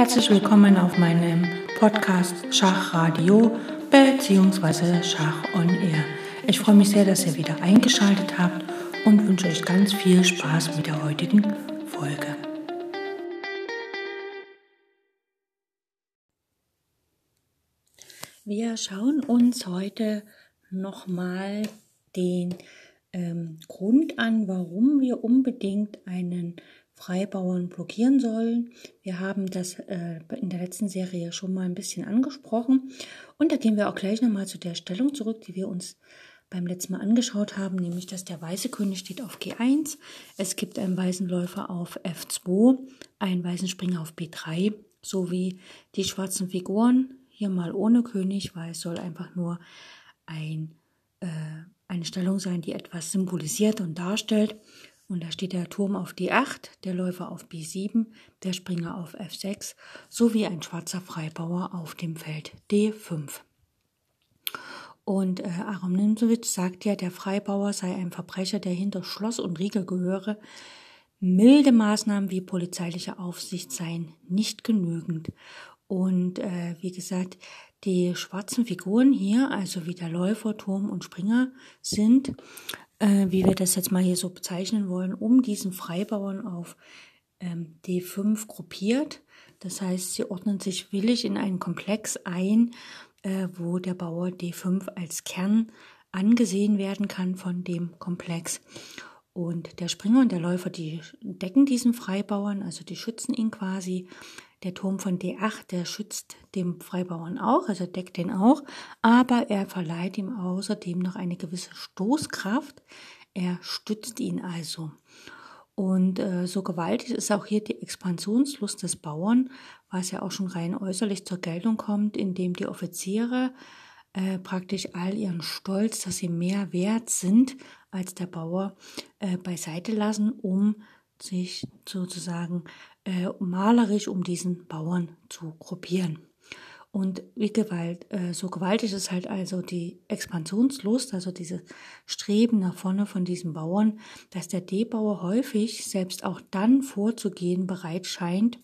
Herzlich willkommen auf meinem Podcast Schachradio bzw. Schach on Air. Ich freue mich sehr, dass ihr wieder eingeschaltet habt und wünsche euch ganz viel Spaß mit der heutigen Folge. Wir schauen uns heute nochmal den ähm, Grund an, warum wir unbedingt einen Freibauern blockieren sollen. Wir haben das äh, in der letzten Serie schon mal ein bisschen angesprochen und da gehen wir auch gleich nochmal zu der Stellung zurück, die wir uns beim letzten Mal angeschaut haben, nämlich dass der weiße König steht auf G1, es gibt einen weißen Läufer auf F2, einen weißen Springer auf B3 sowie die schwarzen Figuren, hier mal ohne König, weil es soll einfach nur ein, äh, eine Stellung sein, die etwas symbolisiert und darstellt. Und da steht der Turm auf D8, der Läufer auf B7, der Springer auf F6 sowie ein schwarzer Freibauer auf dem Feld D5. Und äh, Aram Nimzowitsch sagt ja, der Freibauer sei ein Verbrecher, der hinter Schloss und Riegel gehöre. Milde Maßnahmen wie polizeiliche Aufsicht seien nicht genügend. Und äh, wie gesagt, die schwarzen Figuren hier, also wie der Läufer, Turm und Springer, sind äh, wie wir das jetzt mal hier so bezeichnen wollen, um diesen Freibauern auf ähm, D5 gruppiert. Das heißt, sie ordnen sich willig in einen Komplex ein, äh, wo der Bauer D5 als Kern angesehen werden kann von dem Komplex. Und der Springer und der Läufer, die decken diesen Freibauern, also die schützen ihn quasi. Der Turm von D8, der schützt dem Freibauern auch, also deckt den auch, aber er verleiht ihm außerdem noch eine gewisse Stoßkraft. Er stützt ihn also. Und äh, so gewaltig ist auch hier die Expansionslust des Bauern, was ja auch schon rein äußerlich zur Geltung kommt, indem die Offiziere äh, praktisch all ihren Stolz, dass sie mehr wert sind als der Bauer, äh, beiseite lassen, um sich sozusagen äh, malerisch um diesen Bauern zu gruppieren. Und wie gewalt, äh, so gewaltig ist halt also die Expansionslust, also dieses Streben nach vorne von diesen Bauern, dass der D-Bauer häufig selbst auch dann vorzugehen bereit scheint,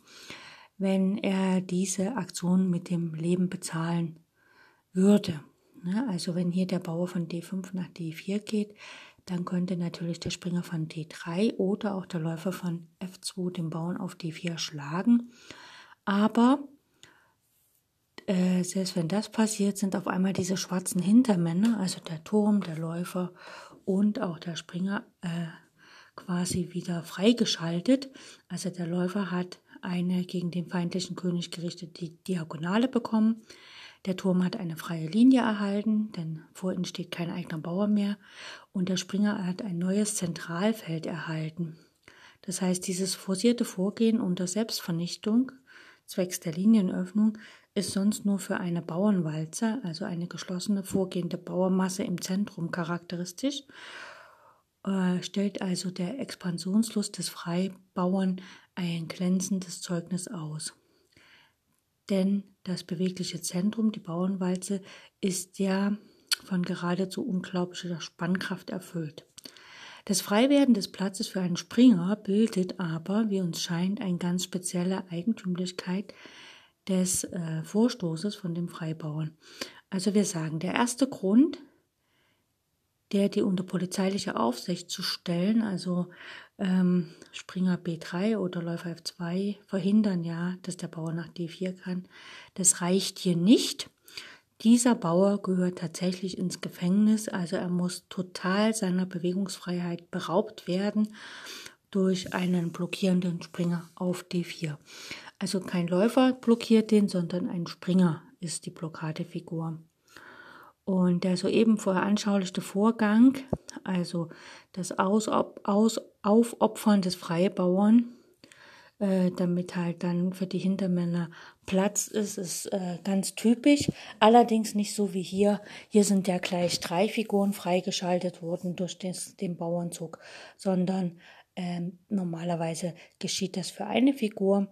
wenn er diese Aktion mit dem Leben bezahlen würde. Ne? Also wenn hier der Bauer von D5 nach D4 geht, dann könnte natürlich der Springer von D3 oder auch der Läufer von F2 den Bauern auf D4 schlagen. Aber äh, selbst wenn das passiert, sind auf einmal diese schwarzen Hintermänner, also der Turm, der Läufer und auch der Springer, äh, quasi wieder freigeschaltet. Also der Läufer hat eine gegen den feindlichen König gerichtete Diagonale bekommen. Der Turm hat eine freie Linie erhalten, denn vor ihm steht kein eigener Bauer mehr. Und der Springer hat ein neues Zentralfeld erhalten. Das heißt, dieses forcierte Vorgehen unter Selbstvernichtung zwecks der Linienöffnung ist sonst nur für eine Bauernwalze, also eine geschlossene vorgehende Bauermasse im Zentrum charakteristisch, äh, stellt also der Expansionslust des Freibauern ein glänzendes Zeugnis aus denn das bewegliche Zentrum, die Bauernwalze, ist ja von geradezu unglaublicher Spannkraft erfüllt. Das Freiwerden des Platzes für einen Springer bildet aber, wie uns scheint, eine ganz spezielle Eigentümlichkeit des äh, Vorstoßes von dem Freibauern. Also wir sagen, der erste Grund, der die unter polizeiliche Aufsicht zu stellen, also ähm, Springer B3 oder Läufer F2 verhindern ja, dass der Bauer nach D4 kann. Das reicht hier nicht. Dieser Bauer gehört tatsächlich ins Gefängnis, also er muss total seiner Bewegungsfreiheit beraubt werden durch einen blockierenden Springer auf D4. Also kein Läufer blockiert den, sondern ein Springer ist die Blockadefigur. Und der soeben vorher anschaulichte Vorgang, also das Aus, Aus, Aufopfern des Freibauern, äh, damit halt dann für die Hintermänner Platz ist, ist äh, ganz typisch. Allerdings nicht so wie hier. Hier sind ja gleich drei Figuren freigeschaltet worden durch des, den Bauernzug, sondern ähm, normalerweise geschieht das für eine Figur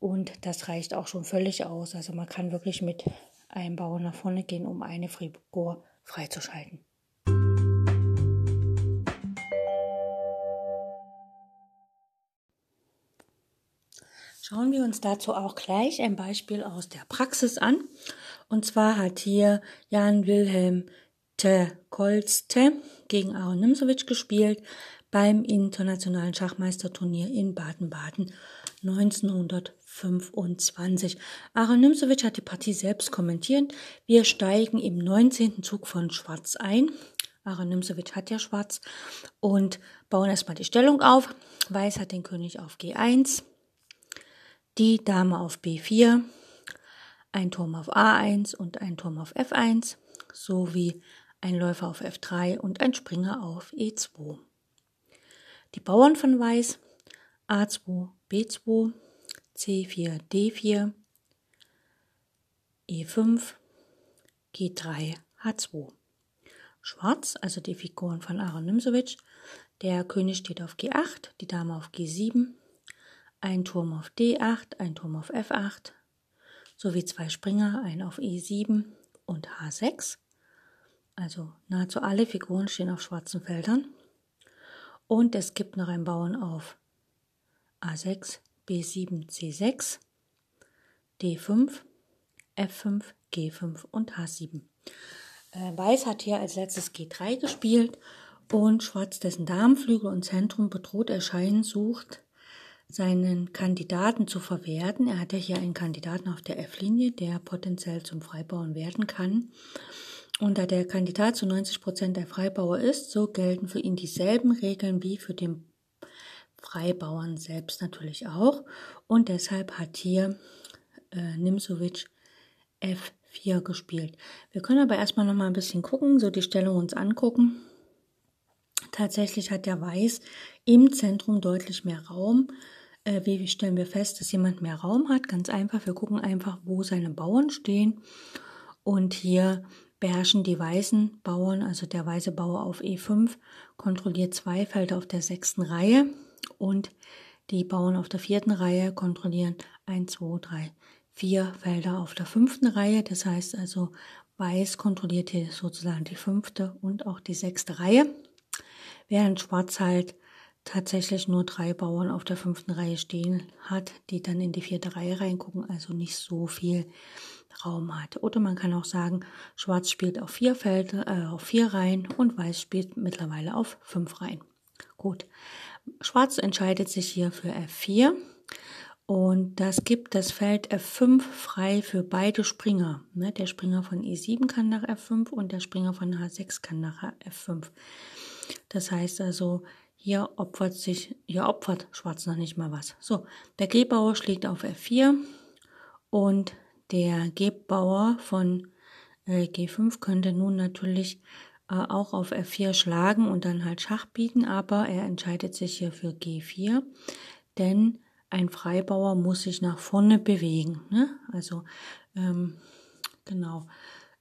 und das reicht auch schon völlig aus. Also man kann wirklich mit ein Bauer nach vorne gehen, um eine Figur freizuschalten. Schauen wir uns dazu auch gleich ein Beispiel aus der Praxis an. Und zwar hat hier Jan Wilhelm Te Kolste gegen Aaron Nimzowitsch gespielt beim internationalen Schachmeisterturnier in Baden-Baden 1925. Aaron Nimzowitsch hat die Partie selbst kommentiert. Wir steigen im 19. Zug von Schwarz ein. Aaron Nimzowitsch hat ja Schwarz und bauen erstmal die Stellung auf. Weiß hat den König auf G1, die Dame auf B4, ein Turm auf A1 und ein Turm auf F1 sowie ein Läufer auf F3 und ein Springer auf E2. Die Bauern von Weiß A2, B2, C4, D4, E5, G3, H2. Schwarz, also die Figuren von Aaron Nimzowitsch. Der König steht auf G8, die Dame auf G7, ein Turm auf D8, ein Turm auf F8, sowie zwei Springer, ein auf E7 und H6. Also nahezu alle Figuren stehen auf schwarzen Feldern. Und es gibt noch einen Bauern auf A6, B7, C6, D5, F5, G5 und H7. Äh, Weiß hat hier als letztes G3 gespielt und Schwarz, dessen Darmflügel und Zentrum bedroht erscheinen, sucht seinen Kandidaten zu verwerten. Er hat ja hier einen Kandidaten auf der F-Linie, der potenziell zum Freibauern werden kann. Und da der Kandidat zu 90 Prozent der Freibauer ist, so gelten für ihn dieselben Regeln wie für den Freibauern selbst natürlich auch. Und deshalb hat hier äh, Nimsovic F4 gespielt. Wir können aber erstmal noch mal ein bisschen gucken, so die Stellung uns angucken. Tatsächlich hat der Weiß im Zentrum deutlich mehr Raum. Äh, wie stellen wir fest, dass jemand mehr Raum hat? Ganz einfach, wir gucken einfach, wo seine Bauern stehen. Und hier beherrschen die weißen Bauern, also der weiße Bauer auf E5, kontrolliert zwei Felder auf der sechsten Reihe und die Bauern auf der vierten Reihe kontrollieren 1, 2, 3, 4 Felder auf der fünften Reihe. Das heißt also, Weiß kontrolliert hier sozusagen die fünfte und auch die sechste Reihe, während Schwarz halt tatsächlich nur drei Bauern auf der fünften Reihe stehen hat, die dann in die vierte Reihe reingucken, also nicht so viel Raum hat. Oder man kann auch sagen, Schwarz spielt auf vier Felder, äh, auf vier Reihen und Weiß spielt mittlerweile auf fünf Reihen. Gut. Schwarz entscheidet sich hier für F4 und das gibt das Feld F5 frei für beide Springer. Ne, der Springer von E7 kann nach F5 und der Springer von H6 kann nach F5. Das heißt also, hier opfert sich, hier opfert Schwarz noch nicht mal was. So, der G-Bauer schlägt auf F4 und der Gebbauer von äh, G5 könnte nun natürlich äh, auch auf F4 schlagen und dann halt Schach bieten, aber er entscheidet sich hier für G4, denn ein Freibauer muss sich nach vorne bewegen. Ne? Also ähm, genau.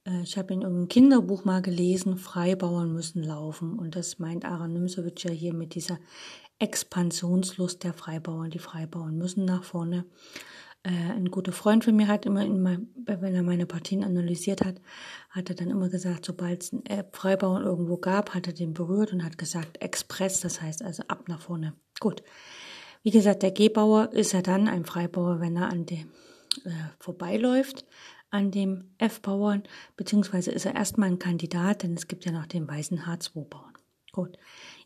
Äh, ich habe in irgendeinem Kinderbuch mal gelesen, Freibauern müssen laufen. Und das meint Aaron Nimsowitsch ja hier mit dieser Expansionslust der Freibauern. Die Freibauern müssen nach vorne. Äh, ein guter Freund von mir hat immer, mein, wenn er meine Partien analysiert hat, hat er dann immer gesagt, sobald es einen Freibauern irgendwo gab, hat er den berührt und hat gesagt, Express, das heißt also ab nach vorne. Gut. Wie gesagt, der G-Bauer ist ja dann ein Freibauer, wenn er an dem äh, vorbeiläuft, an dem F-Bauern, beziehungsweise ist er erstmal ein Kandidat, denn es gibt ja noch den weißen H2-Bauern. Gut.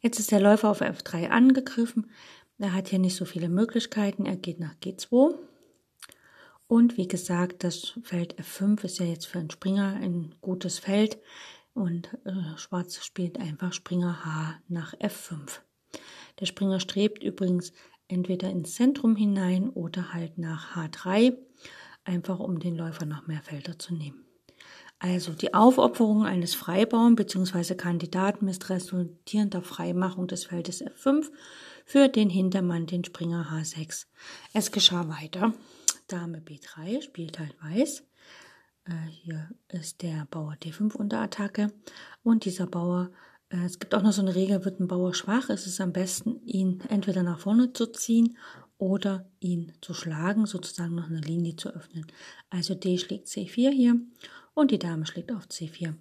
Jetzt ist der Läufer auf F3 angegriffen. Er hat hier nicht so viele Möglichkeiten. Er geht nach G2. Und wie gesagt, das Feld F5 ist ja jetzt für einen Springer ein gutes Feld und äh, Schwarz spielt einfach Springer H nach F5. Der Springer strebt übrigens entweder ins Zentrum hinein oder halt nach H3, einfach um den Läufer noch mehr Felder zu nehmen. Also die Aufopferung eines Freibauern bzw. Kandidaten ist resultierender Freimachung des Feldes F5 für den Hintermann, den Springer H6. Es geschah weiter. Dame B3 spielt halt weiß. Äh, hier ist der Bauer D5 unter Attacke. Und dieser Bauer, äh, es gibt auch noch so eine Regel, wird ein Bauer schwach, ist es am besten, ihn entweder nach vorne zu ziehen oder ihn zu schlagen, sozusagen noch eine Linie zu öffnen. Also D schlägt C4 hier und die Dame schlägt auf C4.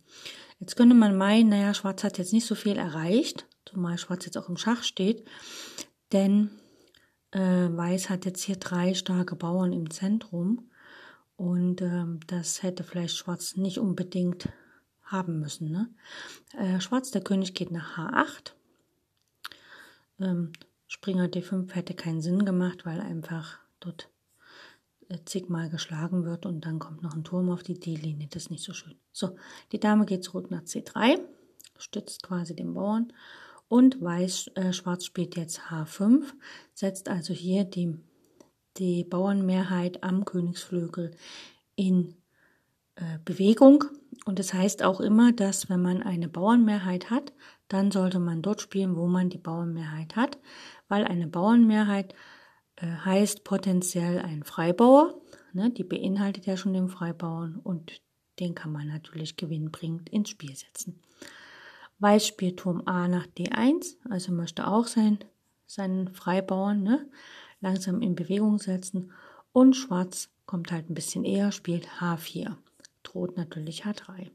Jetzt könnte man meinen, naja, Schwarz hat jetzt nicht so viel erreicht, zumal Schwarz jetzt auch im Schach steht, denn Äh, Weiß hat jetzt hier drei starke Bauern im Zentrum und ähm, das hätte vielleicht Schwarz nicht unbedingt haben müssen. Ne? Äh, Schwarz, der König geht nach H8. Ähm, Springer D5 hätte keinen Sinn gemacht, weil einfach dort äh, zigmal geschlagen wird und dann kommt noch ein Turm auf die D-Linie. Das ist nicht so schön. So, die Dame geht zurück nach C3, stützt quasi den Bauern und Weiß, äh, Schwarz spielt jetzt H5, setzt also hier die, die Bauernmehrheit am Königsflügel in äh, Bewegung. Und das heißt auch immer, dass wenn man eine Bauernmehrheit hat, dann sollte man dort spielen, wo man die Bauernmehrheit hat, weil eine Bauernmehrheit äh, heißt potenziell ein Freibauer. Ne, die beinhaltet ja schon den Freibauern und den kann man natürlich gewinnbringend ins Spiel setzen. Weiß spielt Turm A nach D1, also möchte auch sein, seinen Freibauern ne, langsam in Bewegung setzen. Und Schwarz kommt halt ein bisschen eher, spielt H4, droht natürlich H3.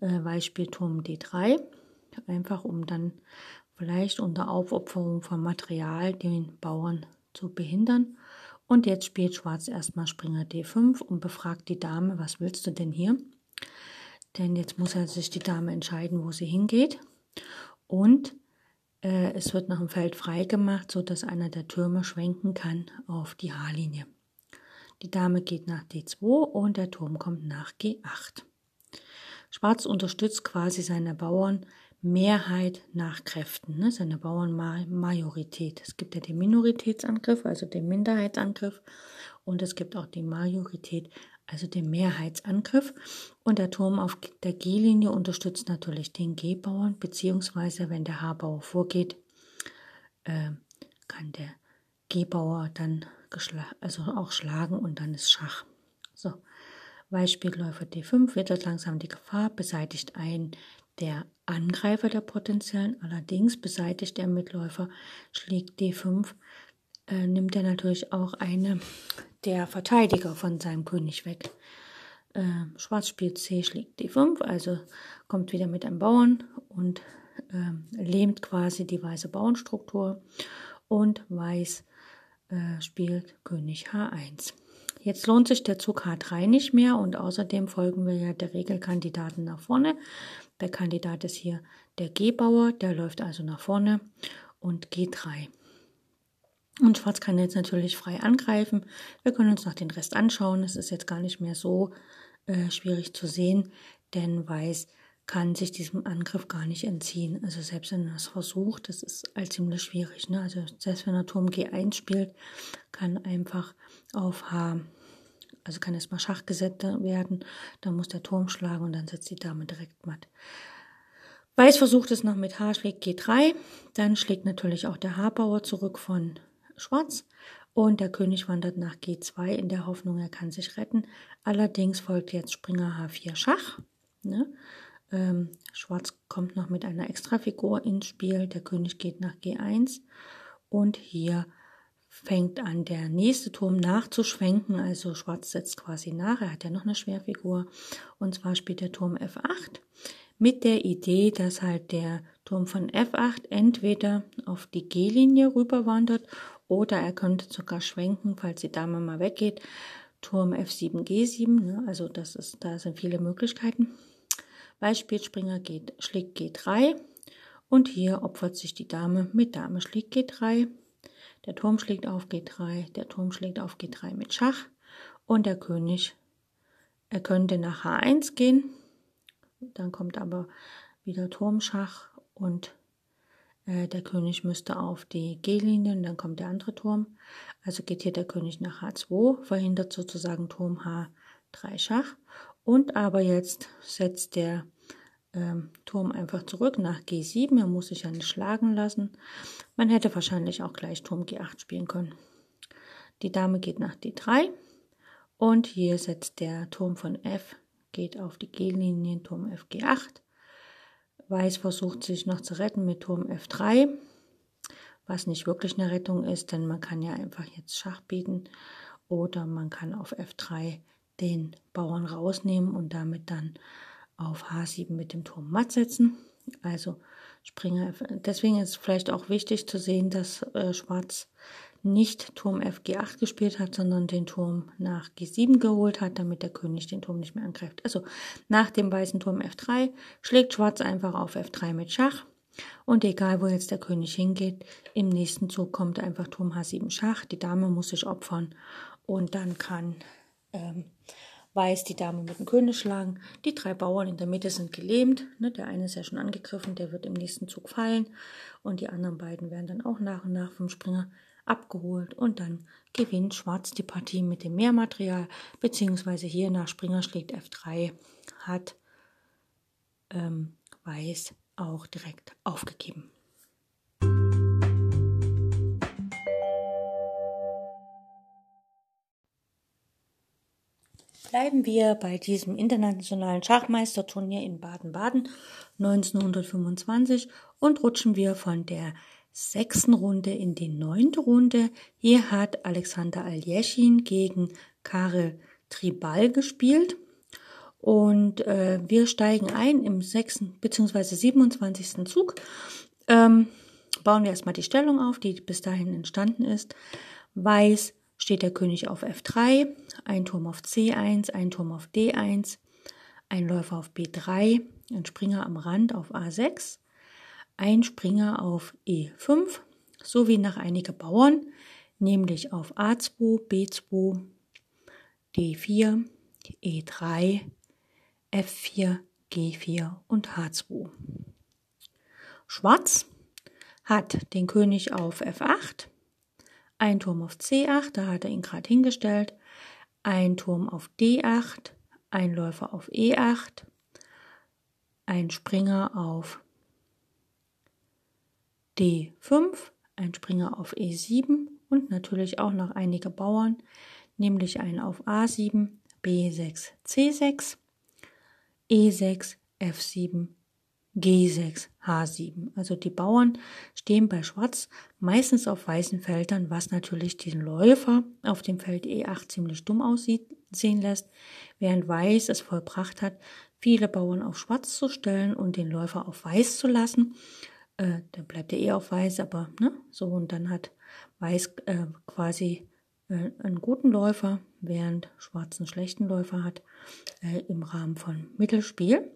Äh, Weiß spielt Turm D3, einfach um dann vielleicht unter Aufopferung von Material den Bauern zu behindern. Und jetzt spielt Schwarz erstmal Springer D5 und befragt die Dame, was willst du denn hier? Denn jetzt muss er sich die Dame entscheiden, wo sie hingeht. Und äh, es wird nach dem Feld freigemacht, sodass einer der Türme schwenken kann auf die H-Linie. Die Dame geht nach D2 und der Turm kommt nach G8. Schwarz unterstützt quasi seine Bauern Mehrheit nach Kräften, ne? seine Bauernmajorität. Es gibt ja den Minoritätsangriff, also den Minderheitsangriff, und es gibt auch die Majorität, also den Mehrheitsangriff. Und der Turm auf der G-Linie unterstützt natürlich den G-Bauern, beziehungsweise wenn der H-Bauer vorgeht, äh, kann der G-Bauer dann also auch schlagen und dann ist Schach. So, Weiß spielt Läufer D5, wittert langsam die Gefahr, beseitigt ein der Angreifer der potenziellen, allerdings beseitigt der Mitläufer, schlägt D5, äh, nimmt er natürlich auch eine der Verteidiger von seinem König weg. Äh, Schwarz spielt C, schlägt D5, also kommt wieder mit einem Bauern und äh, lähmt quasi die weiße Bauernstruktur und Weiß äh, spielt König H1. Jetzt lohnt sich der Zug H3 nicht mehr und außerdem folgen wir ja der Regelkandidaten nach vorne. Der Kandidat ist hier der G-Bauer, der läuft also nach vorne und G3. Und Schwarz kann jetzt natürlich frei angreifen. Wir können uns noch den Rest anschauen. Es ist jetzt gar nicht mehr so äh, schwierig zu sehen, denn Weiß kann sich diesem Angriff gar nicht entziehen. Also selbst wenn er es versucht, das ist halt ziemlich schwierig. Ne? Also selbst wenn er Turm G1 spielt, kann einfach auf H also kann erstmal Schach gesetzt werden, dann muss der Turm schlagen und dann setzt die Dame direkt matt. Weiß versucht es noch mit H schlägt G3, dann schlägt natürlich auch der H-Bauer zurück von Schwarz und der König wandert nach G2 in der Hoffnung, er kann sich retten. Allerdings folgt jetzt Springer H4 Schach. Ne? Ähm, Schwarz kommt noch mit einer Extrafigur ins Spiel, der König geht nach G1 und hier fängt an, der nächste Turm nachzuschwenken. Also Schwarz setzt quasi nach. Er hat ja noch eine Schwerfigur. Und zwar spielt der Turm F8 mit der Idee, dass halt der Turm von F8 entweder auf die G-Linie rüberwandert oder er könnte sogar schwenken, falls die Dame mal weggeht. Turm F7, G7, ne? also das ist, da sind viele Möglichkeiten. Beispielspringer geht, schlägt G3 und hier opfert sich die Dame mit Dame schlägt G3 der Turm schlägt auf G3, der Turm schlägt auf G3 mit Schach und der König, er könnte nach H1 gehen, dann kommt aber wieder Turmschach und äh, der König müsste auf die G-Linie und dann kommt der andere Turm. Also geht hier der König nach H2, verhindert sozusagen Turm H3 Schach. Und aber jetzt setzt der ähm, Turm einfach zurück nach G7. Er muss sich ja nicht schlagen lassen. Man hätte wahrscheinlich auch gleich Turm G8 spielen können. Die Dame geht nach D3 und hier setzt der Turm von F, geht auf die G-Linie, Turm F G8. Weiß versucht sich noch zu retten mit Turm F3, was nicht wirklich eine Rettung ist, denn man kann ja einfach jetzt Schach bieten oder man kann auf F3 den Bauern rausnehmen und damit dann auf H7 mit dem Turm matt setzen. Also Springer, deswegen ist vielleicht auch wichtig zu sehen, dass äh, Schwarz nicht Turm F G8 gespielt hat, sondern den Turm nach G7 geholt hat, damit der König den Turm nicht mehr angreift. Also nach dem weißen Turm F3 schlägt Schwarz einfach auf F3 mit Schach. Und egal, wo jetzt der König hingeht, im nächsten Zug kommt einfach Turm H7 Schach. Die Dame muss sich opfern und dann kann ähm, Weiß die Dame mit dem König schlagen. Die drei Bauern in der Mitte sind gelähmt. Ne, der eine ist ja schon angegriffen, der wird im nächsten Zug fallen. Und die anderen beiden werden dann auch nach und nach vom Springer abgeholt. Und dann gewinnt Schwarz die Partie mit dem Mehrmaterial. Beziehungsweise hier nach Springer schlägt F3 hat ähm, Weiß auch direkt aufgegeben. Bleiben wir bei diesem internationalen Schachmeisterturnier in Baden-Baden 1925 und rutschen wir von der sechsten Runde in die neunte Runde. Hier hat Alexander Aljeschin gegen Karel Tribal gespielt. Und äh, wir steigen ein im sechsten bzw. 27. Zug. Ähm, bauen wir erstmal die Stellung auf, die bis dahin entstanden ist. Weiß steht der König auf F3, ein Turm auf C1, ein Turm auf D1, ein Läufer auf B3, ein Springer am Rand auf A6, ein Springer auf E5 sowie nach einige Bauern, nämlich auf A2, B2, D4, E3, F4, G4 und H2. Schwarz hat den König auf F8, ein Turm auf C8, da hat er ihn gerade hingestellt, ein Turm auf D8, ein Läufer auf E8, ein Springer auf D5, ein Springer auf E7 und natürlich auch noch einige Bauern, nämlich einen auf A7, B6, C6, E6, F7, G6, H7. Also die Bauern stehen bei Schwarz meistens auf weißen Feldern, was natürlich den Läufer auf dem Feld E8 ziemlich dumm aussehen lässt, während Weiß es vollbracht hat, viele Bauern auf Schwarz zu stellen und den Läufer auf Weiß zu lassen. Äh, dann bleibt er eh auf Weiß, aber ne, so und dann hat Weiß äh, quasi äh, einen guten Läufer, während Schwarz einen schlechten Läufer hat äh, im Rahmen von Mittelspiel.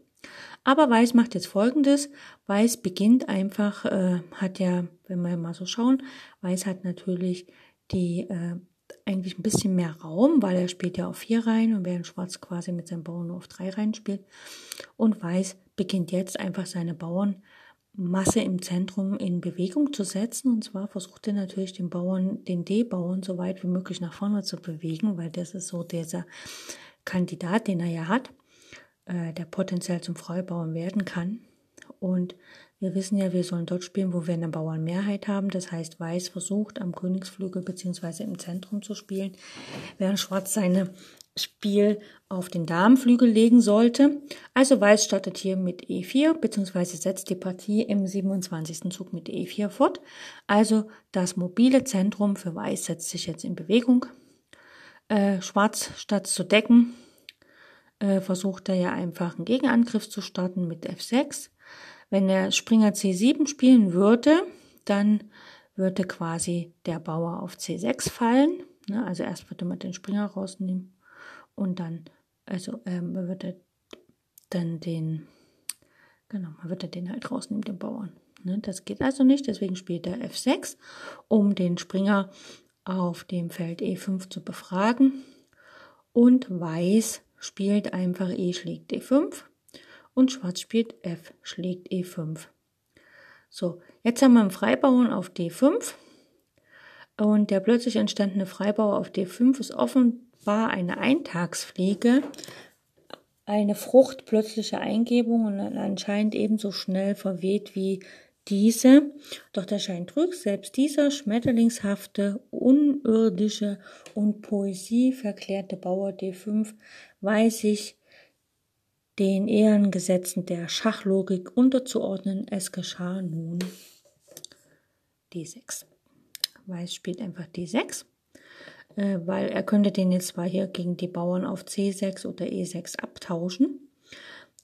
Aber Weiß macht jetzt folgendes. Weiß beginnt einfach, äh, hat ja, wenn wir mal so schauen, Weiß hat natürlich die äh, eigentlich ein bisschen mehr Raum, weil er spielt ja auf vier Reihen und während Schwarz quasi mit seinem Bauern nur auf drei Reihen spielt. Und Weiß beginnt jetzt einfach seine Bauernmasse im Zentrum in Bewegung zu setzen. Und zwar versucht er natürlich den Bauern, den D-Bauern so weit wie möglich nach vorne zu bewegen, weil das ist so dieser Kandidat, den er ja hat. Äh, der potenziell zum Freibauern werden kann. Und wir wissen ja, wir sollen dort spielen, wo wir eine Bauernmehrheit haben. Das heißt, Weiß versucht am Königsflügel beziehungsweise im Zentrum zu spielen, während Schwarz seine Spiel auf den Damenflügel legen sollte. Also Weiß startet hier mit E4 beziehungsweise setzt die Partie im 27. Zug mit E4 fort. Also das mobile Zentrum für Weiß setzt sich jetzt in Bewegung. Äh, Schwarz statt zu decken äh, versucht er ja einfach einen Gegenangriff zu starten mit F6. Wenn er Springer C7 spielen würde, dann würde quasi der Bauer auf C6 fallen. Ne? Also erst würde man den Springer rausnehmen und dann, also ähm, man würde dann den, genau, man würde den halt rausnehmen, den Bauern. Ne? Das geht also nicht, deswegen spielt er F6, um den Springer auf dem Feld E5 zu befragen. Und Weiß spielt einfach E schlägt E5 und Schwarz spielt F schlägt E5. So, jetzt haben wir einen Freibauern auf D5 und der plötzlich entstandene Freibauer auf D5 ist offenbar eine Eintagsfliege, eine Frucht plötzlicher Eingebung und anscheinend ebenso schnell verweht wie diese, doch der Schein trügt, selbst dieser schmetterlingshafte, unirdische und poesieverklärte Bauer D5 weiß sich den Ehrengesetzen der Schachlogik unterzuordnen. Es geschah nun D6. Weiß spielt einfach D6, äh, weil er könnte den jetzt zwar hier gegen die Bauern auf C6 oder E6 abtauschen,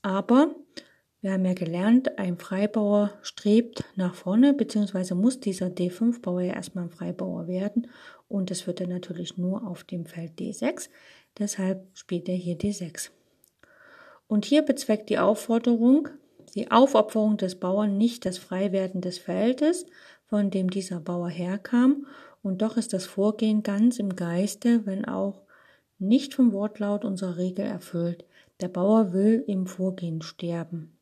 aber Wir haben ja gelernt, ein Freibauer strebt nach vorne, beziehungsweise muss dieser D5-Bauer ja erstmal ein Freibauer werden. Und das wird er natürlich nur auf dem Feld D6. Deshalb spielt er hier D6. Und hier bezweckt die Aufforderung, die Aufopferung des Bauern nicht das Freiwerden des Feldes, von dem dieser Bauer herkam, und doch ist das Vorgehen ganz im Geiste, wenn auch nicht vom Wortlaut unserer Regel erfüllt. Der Bauer will im Vorgehen sterben.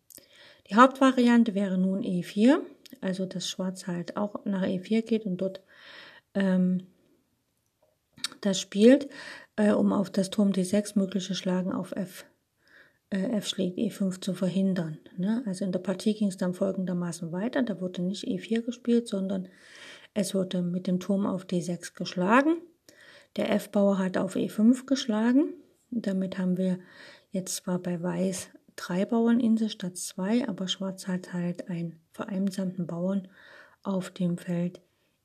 Die Hauptvariante wäre nun E4, also dass Schwarz halt auch nach E4 geht und dort ähm, das spielt, äh, um auf das Turm D6 mögliche Schlagen auf F äh, F schlägt E5 zu verhindern. Ne? Also in der Partie ging es dann folgendermaßen weiter. Da wurde nicht E4 gespielt, sondern es wurde mit dem Turm auf D6 geschlagen. Der F-Bauer hat auf E5 geschlagen. Damit haben wir jetzt zwar bei Weiß drei Bauerninsel statt zwei, aber Schwarz hat halt einen vereinsamten Bauern auf dem Feld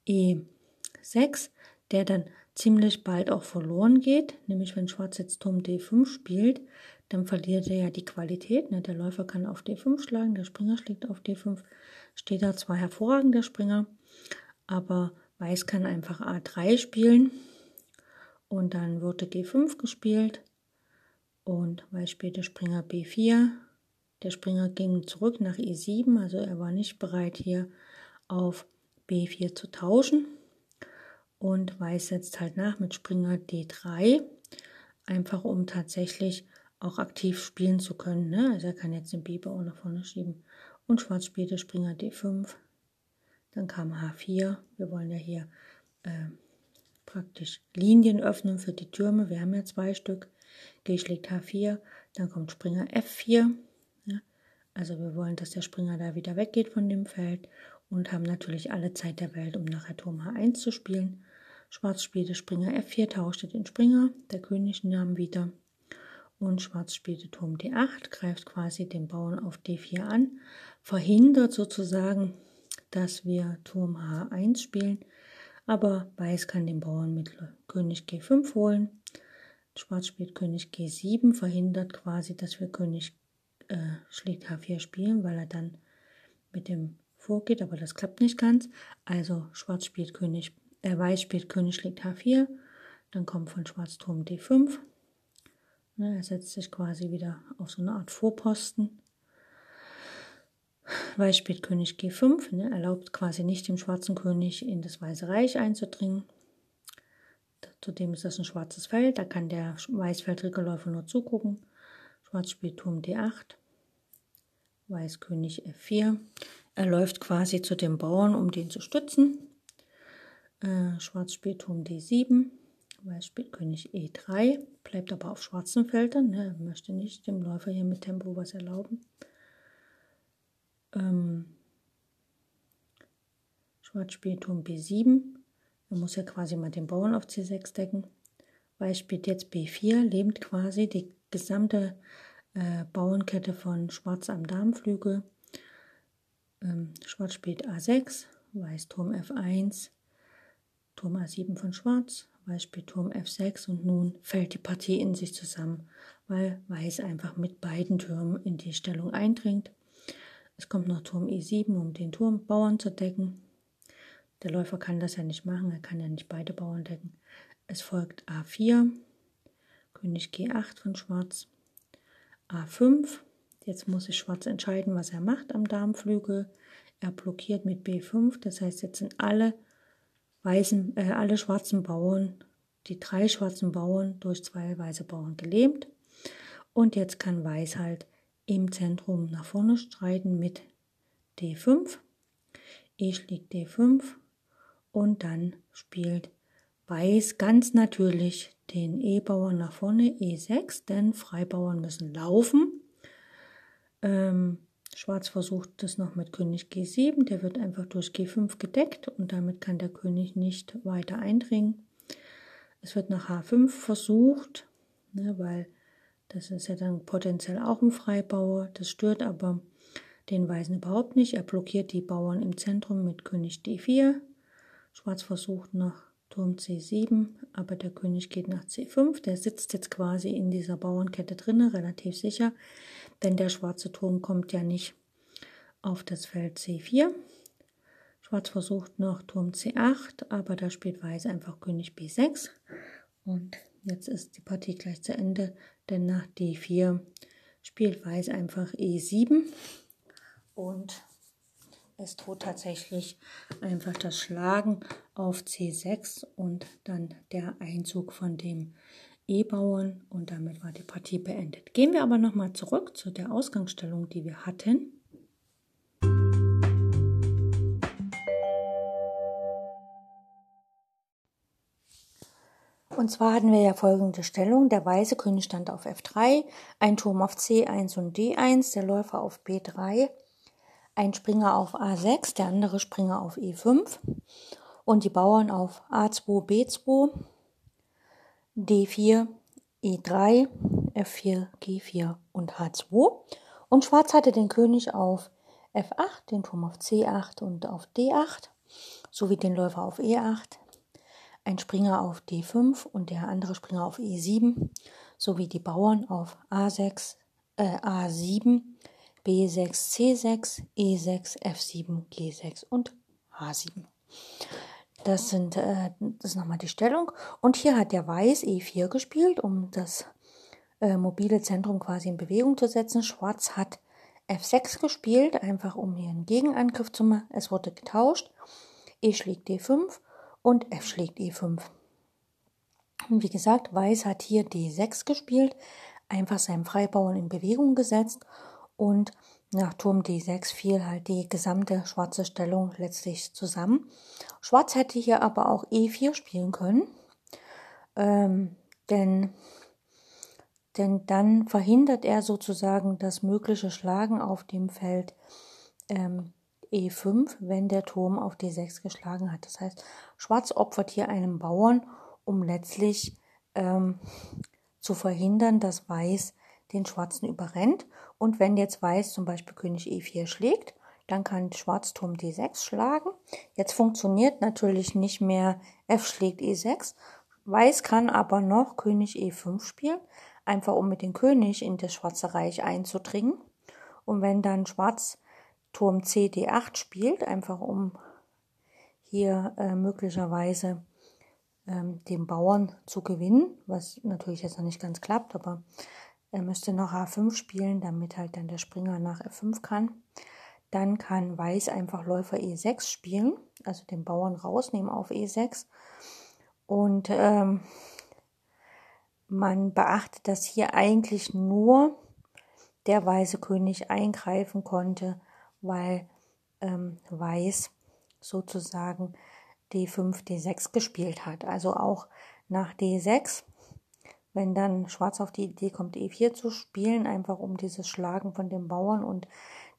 E6, der dann ziemlich bald auch verloren geht, nämlich wenn Schwarz jetzt Turm D5 spielt, dann verliert er ja die Qualität. Ne? Der Läufer kann auf D5 schlagen, der Springer schlägt auf D5. Steht da zwar hervorragend der Springer, aber Weiß kann einfach A3 spielen und dann wurde G5 gespielt und Weiß spielte Springer B4. Der Springer ging zurück nach E7, also er war nicht bereit hier auf B4 zu tauschen. Und Weiß setzt halt nach mit Springer D3, einfach um tatsächlich auch aktiv spielen zu können. Ne? Also er kann jetzt den Biber auch nach vorne schieben. Und Schwarz spielte Springer D5. Dann kam H4. Wir wollen ja hier äh, praktisch Linien öffnen für die Türme. Wir haben ja zwei Stück. G schlägt H4. Dann kommt Springer F4. Ja? Also wir wollen, dass der Springer da wieder weggeht von dem Feld und haben natürlich alle Zeit der Welt, um nachher Turm H1 zu spielen. Schwarz spielte Springer F4, tauschte den Springer, der König nahm wieder und Schwarz spielte Turm D8, greift quasi den Bauern auf D4 an, verhindert sozusagen, dass wir Turm H1 spielen, aber Weiß kann den Bauern mit König G5 holen. Schwarz spielt König G7, verhindert quasi, dass wir König äh, schlägt H4 spielen, weil er dann mit dem vorgeht, aber das klappt nicht ganz. Also Schwarz spielt König, äh, Weiß spielt König schlägt H4, dann kommt von Schwarz Turm D5, Ne, er setzt sich quasi wieder auf so eine Art Vorposten. Weiß spielt König G5, ne, erlaubt quasi nicht dem schwarzen König in das Weiße Reich einzudringen. Zudem ist das ein schwarzes Feld, da kann der Weißfeldrickerläufer nur zugucken. Schwarz spielt Turm D8, Weiß König F4. Er läuft quasi zu dem Bauern, um den zu stützen. Äh, Schwarz spielt Turm D7, Weiß spielt König E3, bleibt aber auf schwarzen Feldern. Ne? Er möchte nicht dem Läufer hier mit Tempo was erlauben. Ähm, Schwarz spielt Turm B7. Er muss ja quasi mal den Bauern auf C6 decken. Weiß spielt jetzt B4, lebt quasi die gesamte äh, Bauernkette von Schwarz am Darmflügel. Ähm, Schwarz spielt A6, Weiß Turm F1, Turm A7 von Schwarz, Weiß spielt Turm F6 und nun fällt die Partie in sich zusammen, weil Weiß einfach mit beiden Türmen in die Stellung eindringt. Es kommt noch Turm E7, um den Turmbauern zu decken. Der Läufer kann das ja nicht machen, er kann ja nicht beide Bauern decken. Es folgt A4, König G8 von Schwarz, A5. Jetzt muss sich Schwarz entscheiden, was er macht am Darmflügel. Er blockiert mit B5, das heißt, jetzt sind alle weißen, äh, alle schwarzen Bauern, die drei schwarzen Bauern durch zwei weiße Bauern gelähmt. Und jetzt kann Weiß halt im Zentrum nach vorne streiten mit D5. E schlägt D5 und dann spielt Weiß ganz natürlich den E-Bauern nach vorne, E6, denn Freibauern müssen laufen. Ähm, Schwarz versucht das noch mit König G7, der wird einfach durch G5 gedeckt und damit kann der König nicht weiter eindringen. Es wird nach H5 versucht, ne, weil das ist ja dann potenziell auch ein Freibauer. Das stört aber den Weißen überhaupt nicht. Er blockiert die Bauern im Zentrum mit König D4. Schwarz versucht noch Turm C7, aber der König geht nach C5. Der sitzt jetzt quasi in dieser Bauernkette drinne, relativ sicher, denn der schwarze Turm kommt ja nicht auf das Feld C4. Schwarz versucht noch Turm C8, aber da spielt Weiß einfach König B6. Und jetzt ist die Partie gleich zu Ende, denn nach D4 spielt Weiß einfach E7 und es droht tatsächlich einfach das Schlagen auf C6 und dann der Einzug von dem E-Bauern und damit war die Partie beendet. Gehen wir aber nochmal zurück zu der Ausgangsstellung, die wir hatten. Und zwar hatten wir ja folgende Stellung. Der weiße König stand auf F3, ein Turm auf C1 und D1, der Läufer auf B3, ein Springer auf A6, der andere Springer auf E5 und die Bauern auf A2, B2, D4, E3, F4, G4 und H2. Und Schwarz hatte den König auf F8, den Turm auf C8 und auf D8, sowie den Läufer auf E8, ein Springer auf D5 und der andere Springer auf E7, sowie die Bauern auf A6, äh, A7, B6, C6, E6, F7, G6 und H7. Das sind äh, das ist nochmal die Stellung. Und hier hat der Weiß E4 gespielt, um das äh, mobile Zentrum quasi in Bewegung zu setzen. Schwarz hat F6 gespielt, einfach um hier einen Gegenangriff zu machen. Es wurde getauscht. E schlägt D5 und F schlägt E5. Und wie gesagt, Weiß hat hier D6 gespielt, einfach seinen Freibauern in Bewegung gesetzt und nach Turm D6 fiel halt die gesamte schwarze Stellung letztlich zusammen. Schwarz hätte hier aber auch E4 spielen können, ähm, denn, denn dann verhindert er sozusagen das mögliche Schlagen auf dem Feld ähm, E5, wenn der Turm auf D6 geschlagen hat. Das heißt, Schwarz opfert hier einen Bauern, um letztlich ähm, zu verhindern, dass Weiß den Schwarzen überrennt. Und wenn jetzt Weiß zum Beispiel König E4 schlägt, dann kann Schwarz Turm D6 schlagen. Jetzt funktioniert natürlich nicht mehr F schlägt E6. Weiß kann aber noch König E5 spielen, einfach um mit dem König in das Schwarze Reich einzudringen. Und wenn dann Schwarz Turm CD8 spielt, einfach um hier äh, möglicherweise ähm, den Bauern zu gewinnen, was natürlich jetzt noch nicht ganz klappt, aber er müsste noch H5 spielen, damit halt dann der Springer nach F5 kann. Dann kann Weiß einfach Läufer E6 spielen, also den Bauern rausnehmen auf E6. Und ähm, man beachtet, dass hier eigentlich nur der weiße König eingreifen konnte, weil ähm, Weiß sozusagen D5, D6 gespielt hat. Also auch nach D6, wenn dann Schwarz auf die Idee kommt, E4 zu spielen, einfach um dieses Schlagen von den Bauern und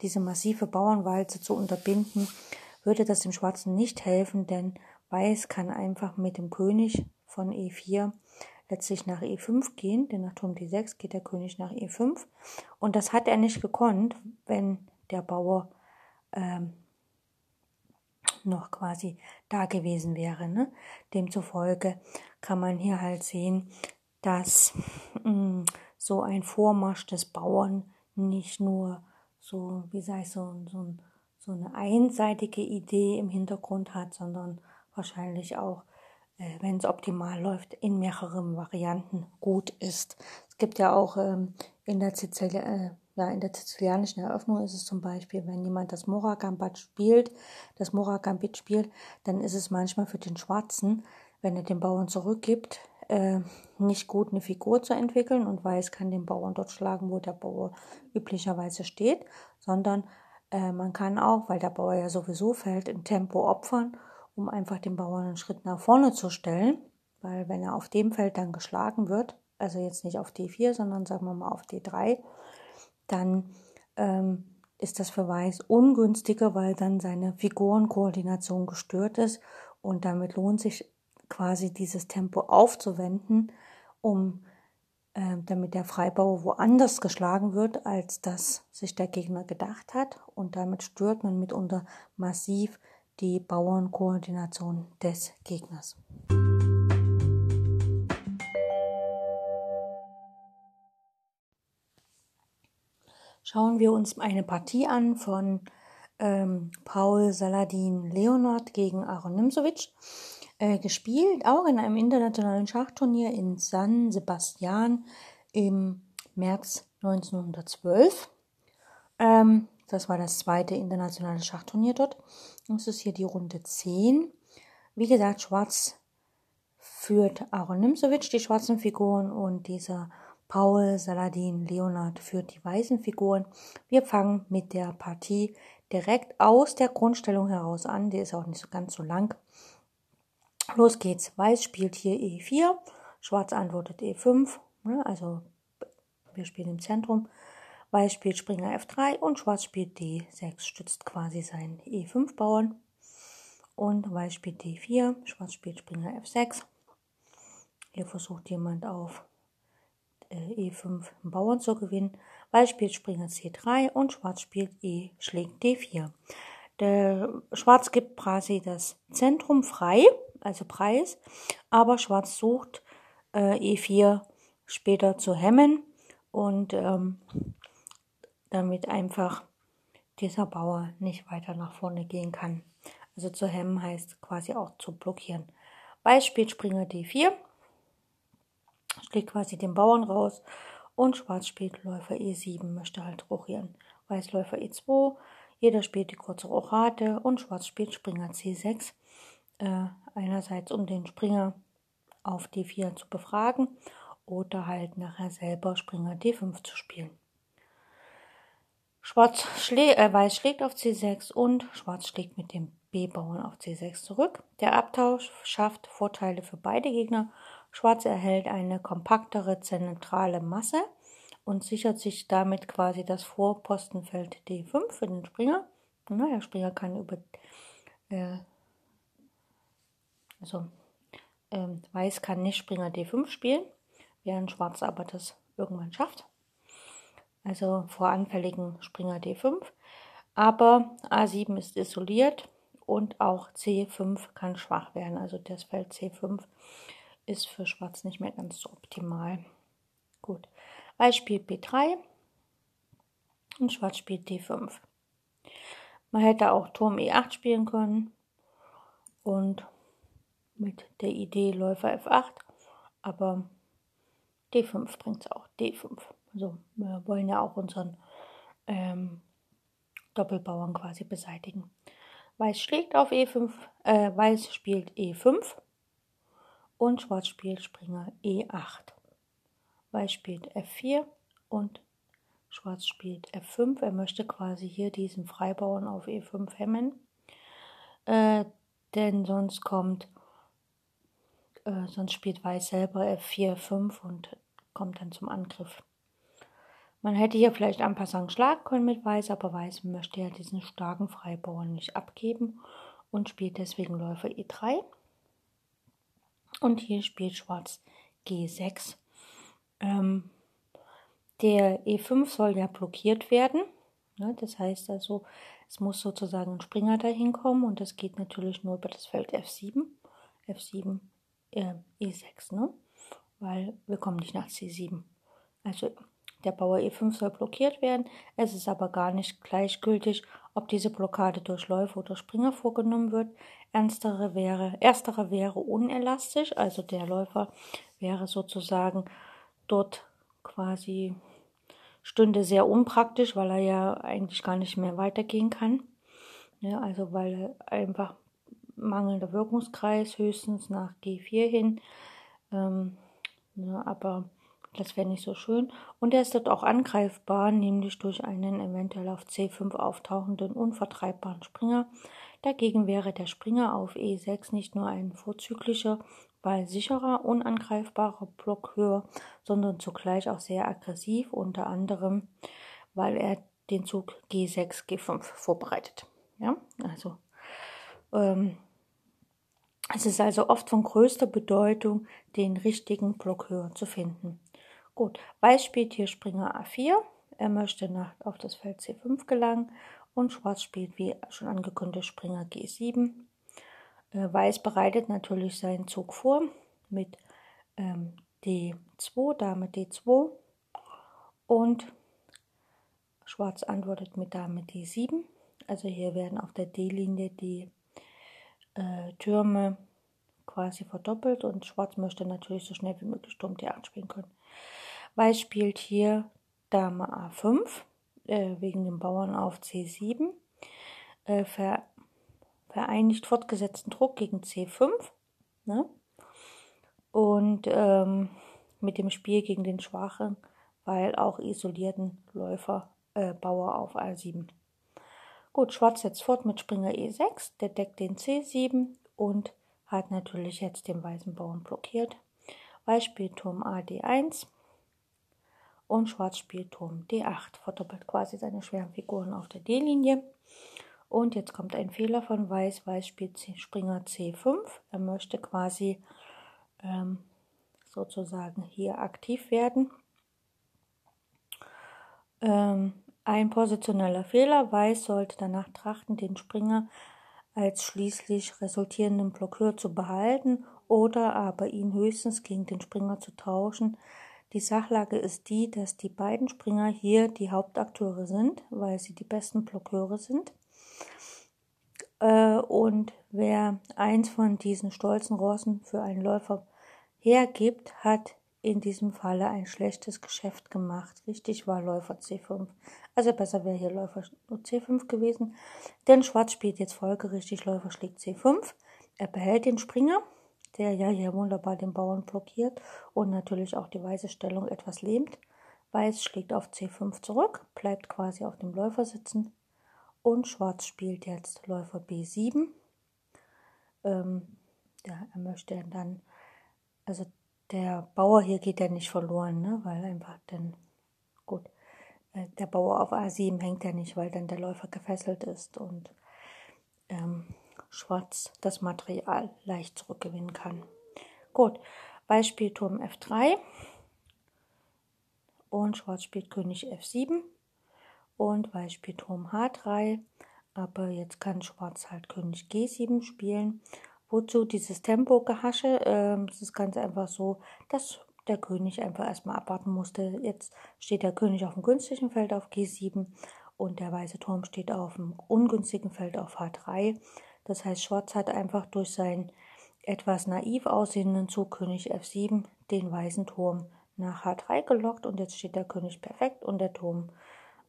diese massive Bauernwalze zu unterbinden, würde das dem Schwarzen nicht helfen, denn Weiß kann einfach mit dem König von E4 letztlich nach E5 gehen, denn nach Turm D6 geht der König nach E5 und das hat er nicht gekonnt, wenn der Bauer ähm, noch quasi da gewesen wäre. Ne? Demzufolge kann man hier halt sehen, dass mm, so ein Vormarsch des Bauern nicht nur so, wie ich, so, so, so eine einseitige Idee im Hintergrund hat, sondern wahrscheinlich auch, äh, wenn es optimal läuft, in mehreren Varianten gut ist. Es gibt ja auch ähm, in der Sizilien, äh, ja, in der sizilianischen Eröffnung ist es zum Beispiel, wenn jemand das Mora-Gambit spielt, das Mora-Gambit spielt, dann ist es manchmal für den Schwarzen, wenn er den Bauern zurückgibt, äh, nicht gut eine Figur zu entwickeln und Weiß kann den Bauern dort schlagen, wo der Bauer üblicherweise steht, sondern äh, man kann auch, weil der Bauer ja sowieso fällt, ein Tempo opfern, um einfach den Bauern einen Schritt nach vorne zu stellen, weil wenn er auf dem Feld dann geschlagen wird, also jetzt nicht auf D4, sondern sagen wir mal auf D3, dann ähm, ist das für Weiß ungünstiger, weil dann seine Figurenkoordination gestört ist und damit lohnt sich quasi dieses Tempo aufzuwenden, um äh, damit der Freibauer woanders geschlagen wird, als das sich der Gegner gedacht hat und damit stört man mitunter massiv die Bauernkoordination des Gegners. Schauen wir uns eine Partie an von ähm, Paul Saladin Leonard gegen Aaron Nimzowitsch. Äh, gespielt, auch in einem internationalen Schachturnier in San Sebastian im März 1912. Ähm, das war das zweite internationale Schachturnier dort. Das ist hier die Runde 10. Wie gesagt, Schwarz führt Aaron Nimzowitsch, die schwarzen Figuren, und dieser Paul Saladin Leonard führt die weißen Figuren. Wir fangen mit der Partie direkt aus der Grundstellung heraus an. Die ist auch nicht so ganz so lang. Los geht's. Weiß spielt hier E4, Schwarz antwortet E5, also wir spielen im Zentrum. Weiß spielt Springer F3 und Schwarz spielt D6, stützt quasi seinen E5-Bauern. Und Weiß spielt D4, Schwarz spielt Springer F6. Hier versucht jemand auf äh, E5 einen Bauern zu gewinnen. Weiß spielt Springer C3 und Schwarz spielt E schlägt D4. Der Schwarz gibt quasi das Zentrum frei, also Preis, aber Schwarz sucht äh, E4 später zu hemmen und ähm, damit einfach dieser Bauer nicht weiter nach vorne gehen kann. Also zu hemmen heißt quasi auch zu blockieren. Weiß spielt Springer D4, schlägt quasi den Bauern raus und Schwarz spielt Läufer E7, möchte halt rochieren. Weiß Läufer E2, jeder spielt die kurze Rochade und Schwarz spielt Springer C6. Äh, einerseits um den Springer auf D4 zu befragen oder halt nachher selber Springer D5 zu spielen. Schwarz schlä äh, Weiß schlägt auf C6 und Schwarz schlägt mit dem B-Bauern auf C6 zurück. Der Abtausch schafft Vorteile für beide Gegner. Schwarz erhält eine kompaktere zentrale Masse und sichert sich damit quasi das Vorpostenfeld D5 für den Springer. Na, der Springer kann über äh, also ähm, Weiß kann nicht Springer D5 spielen, während Schwarz aber das irgendwann schafft also vor anfälligen Springer D5. Aber A7 ist isoliert und auch C5 kann schwach werden. Also das Feld C5 ist für Schwarz nicht mehr ganz so optimal. Gut. Weiß spielt B3 und Schwarz spielt D5. Man hätte auch Turm E8 spielen können und mit der Idee Läufer F8, aber D5 bringt es auch. D5. Also wir wollen ja auch unseren ähm, Doppelbauern quasi beseitigen. Weiß schlägt auf E5, äh, Weiß spielt E5 und Schwarz spielt Springer E8. Weiß spielt F4 und Schwarz spielt F5. Er möchte quasi hier diesen Freibauern auf E5 hemmen, äh, denn sonst kommt, äh, sonst spielt Weiß selber F4, 5 und kommt dann zum Angriff. Man hätte hier vielleicht ein Passant schlagen können mit Weiß, aber Weiß möchte ja diesen starken Freibauern nicht abgeben und spielt deswegen Läufer E3. Und hier spielt Schwarz G6. Ähm, der E5 soll ja blockiert werden. Ne? Das heißt also, es muss sozusagen ein Springer dahin kommen und das geht natürlich nur über das Feld F7. F7, äh, E6, ne? weil wir kommen nicht nach C7. Also der Bauer E5 soll blockiert werden. Es ist aber gar nicht gleichgültig, ob diese Blockade durch Läufer oder Springer vorgenommen wird. Ernstere wäre, erstere wäre unelastisch, also der Läufer wäre sozusagen dort quasi stünde sehr unpraktisch, weil er ja eigentlich gar nicht mehr weitergehen kann. Ja, also weil einfach mangelnder Wirkungskreis höchstens nach G4 hin. Ähm, ja, aber das wäre nicht so schön. Und er ist dort auch angreifbar, nämlich durch einen eventuell auf C5 auftauchenden unvertreibbaren Springer. Dagegen wäre der Springer auf E6 nicht nur ein vorzüglicher, weil sicherer, unangreifbarer Blockhöher, sondern zugleich auch sehr aggressiv, unter anderem, weil er den Zug G6, G5 vorbereitet. Ja, also ähm, es ist also oft von größter Bedeutung, den richtigen Blockhöher zu finden. Gut, Weiß spielt hier Springer A4. Er möchte nach, auf das Feld C5 gelangen Und Schwarz spielt, wie schon angekündigt, Springer G7. Äh, Weiß bereitet natürlich seinen Zug vor mit ähm, D2, Dame D2 und Schwarz antwortet mit Dame D7. Also hier werden auf der D-Linie die äh, Türme quasi verdoppelt und Schwarz möchte natürlich so schnell wie möglich Turm D8 spielen können. Weiß spielt hier Dame A5 äh, wegen dem Bauern auf C7, äh, ver, vereinigt fortgesetzten Druck gegen C5 ne? und ähm, mit dem Spiel gegen den schwachen, weil auch isolierten Läufer äh, Bauer auf A7. Gut, Schwarz setzt fort mit Springer E6, der deckt den C7 und hat natürlich jetzt den weißen Bauern blockiert. Weiß spielt Turm A D1 und Schwarz spielt Turm D8, verdoppelt quasi seine schweren Figuren auf der D-Linie. Und jetzt kommt ein Fehler von Weiß. Weiß spielt Springer C5. Er möchte quasi ähm, sozusagen hier aktiv werden. Ähm, ein positioneller Fehler. Weiß sollte danach trachten, den Springer als schließlich resultierenden Blockeur zu behalten oder aber ihn höchstens gegen den Springer zu tauschen. Die Sachlage ist die, dass die beiden Springer hier die Hauptakteure sind, weil sie die besten Blockeure sind. Äh, und wer eins von diesen stolzen Rossen für einen Läufer hergibt, hat in diesem Falle ein schlechtes Geschäft gemacht. Richtig war Läufer C5. Also besser wäre hier Läufer C5 gewesen. Denn Schwarz spielt jetzt folgerichtig, Läufer schlägt C5. Er behält den Springer, der ja hier wunderbar den Bauern blockiert und natürlich auch die weiße Stellung etwas lähmt. Weiß schlägt auf C5 zurück, bleibt quasi auf dem Läufer sitzen. Und Schwarz spielt jetzt Läufer B7. Ähm, ja, er möchte dann, also der Bauer hier geht ja nicht verloren, ne? weil einfach dann, gut, äh, der Bauer auf A7 hängt ja nicht, weil dann der Läufer gefesselt ist und ähm, Schwarz das Material leicht zurückgewinnen kann. Gut, Weiß spielt Turm F3 und Schwarz spielt König F7 und Weiß spielt Turm H3, aber jetzt kann Schwarz halt König G7 spielen Wozu dieses Tempo-Gehasche? Ähm, es ist ganz einfach so, dass der König einfach erstmal abwarten musste. Jetzt steht der König auf dem günstigen Feld auf G7 und der weiße Turm steht auf dem ungünstigen Feld auf H3. Das heißt, Schwarz hat einfach durch seinen etwas naiv aussehenden Zug König F7 den weißen Turm nach H3 gelockt und jetzt steht der König perfekt und der Turm